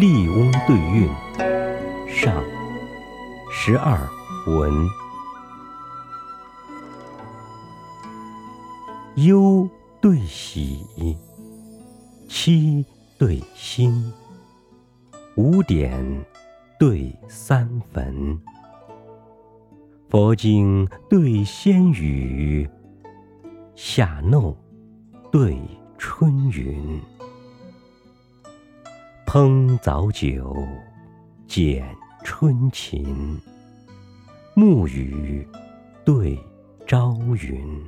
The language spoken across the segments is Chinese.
笠翁对韵上十二文。忧对喜，戚对辛，五点对三坟。佛经对仙语，夏弄对春云。烹早酒，剪春琴。暮雨对朝云。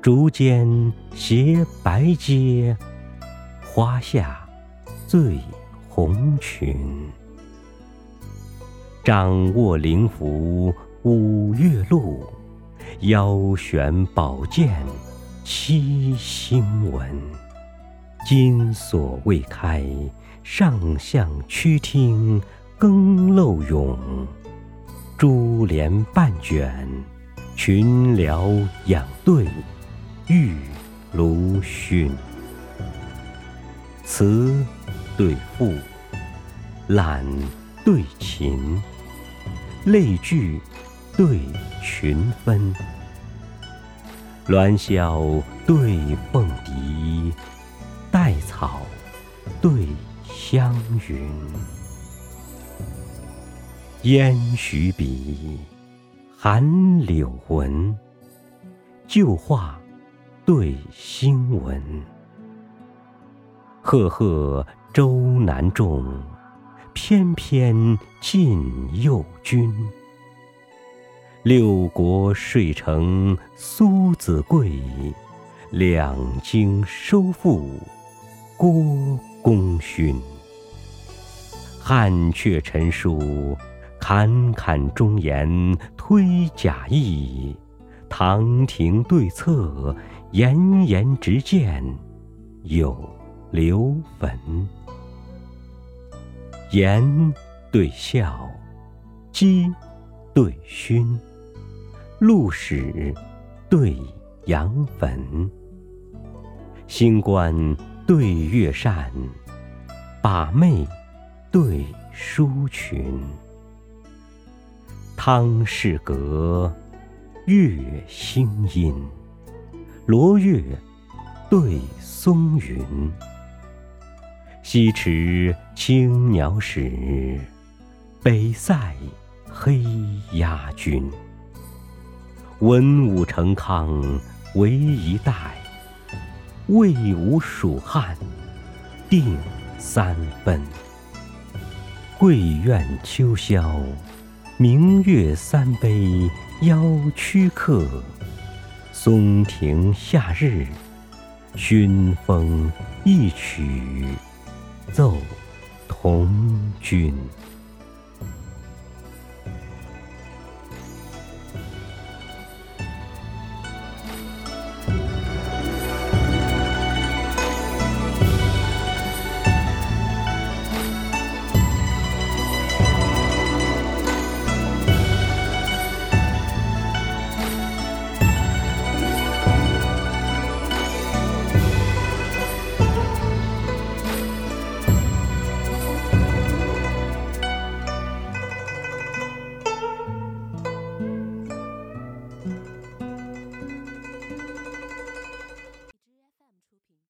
竹间斜白阶，花下醉红裙。掌握灵符五月露，腰悬宝剑七星文。金锁未开，上象曲听更漏涌。珠帘半卷，群僚仰对玉炉熏。词对赋，览对琴，类聚对群分。鸾箫对凤笛。对香云，烟徐笔，寒柳魂。旧画对新闻，赫赫舟难中，翩翩进右军。六国睡成苏子贵，两京收复。郭功勋，汉阙陈述，侃侃忠言推假意；堂庭对策，严严直谏有刘坟。言对笑，讥对勋，陆史对杨坟，新官。对月扇，把妹对书群。汤氏阁，月星阴。罗月对松云。西池青鸟使，北塞黑鸦军。文武成康为一代。魏吴蜀汉，定三分。桂苑秋宵，明月三杯邀曲客；松庭夏日，熏风一曲奏同君。